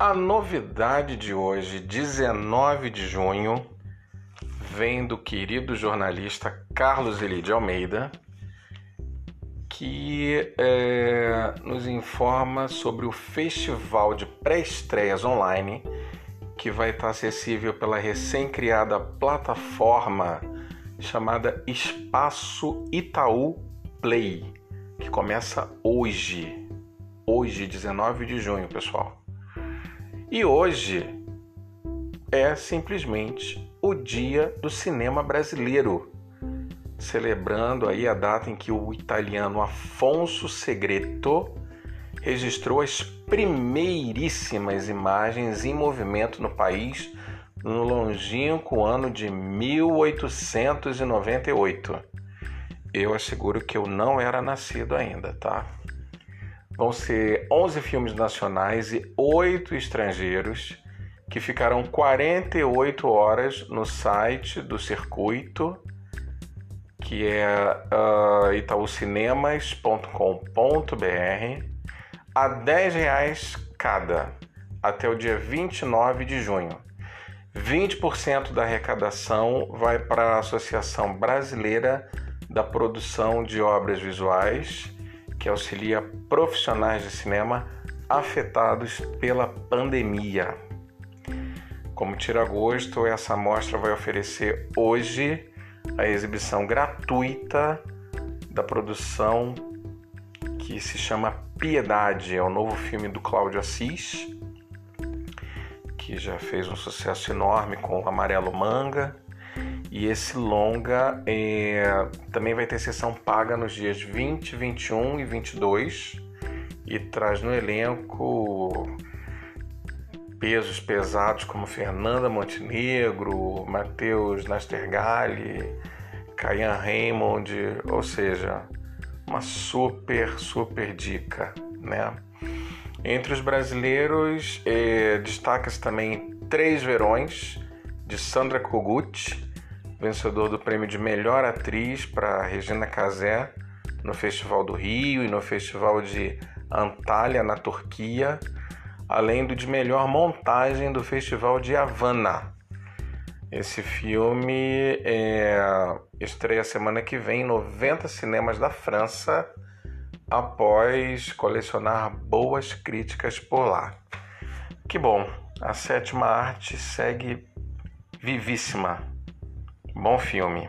A novidade de hoje, 19 de junho, vem do querido jornalista Carlos Eli de Almeida, que é, nos informa sobre o festival de pré-estreias online que vai estar acessível pela recém-criada plataforma chamada Espaço Itaú Play, que começa hoje, hoje, 19 de junho, pessoal. E hoje é simplesmente o Dia do Cinema Brasileiro, celebrando aí a data em que o italiano Afonso Segreto registrou as primeiríssimas imagens em movimento no país no longínquo ano de 1898. Eu asseguro que eu não era nascido ainda, tá? Vão ser 11 filmes nacionais e 8 estrangeiros que ficarão 48 horas no site do circuito, que é uh, itaucinemas.com.br, a 10 reais cada, até o dia 29 de junho. 20% da arrecadação vai para a Associação Brasileira da Produção de Obras Visuais que auxilia profissionais de cinema afetados pela pandemia. Como tira gosto, essa mostra vai oferecer hoje a exibição gratuita da produção que se chama Piedade, é o novo filme do Cláudio Assis, que já fez um sucesso enorme com Amarelo Manga e esse longa é, também vai ter sessão paga nos dias 20, 21 e 22 e traz no elenco pesos pesados como Fernanda Montenegro, Matheus Nastergalli, Caian Raymond, ou seja, uma super, super dica, né? Entre os brasileiros, é, destaca-se também Três Verões, de Sandra Kogut, vencedor do prêmio de melhor atriz para Regina Casé no Festival do Rio e no Festival de Antalya, na Turquia, além do de melhor montagem do Festival de Havana. Esse filme é, estreia semana que vem em 90 cinemas da França, após colecionar boas críticas por lá. Que bom, a sétima arte segue vivíssima Bom filme.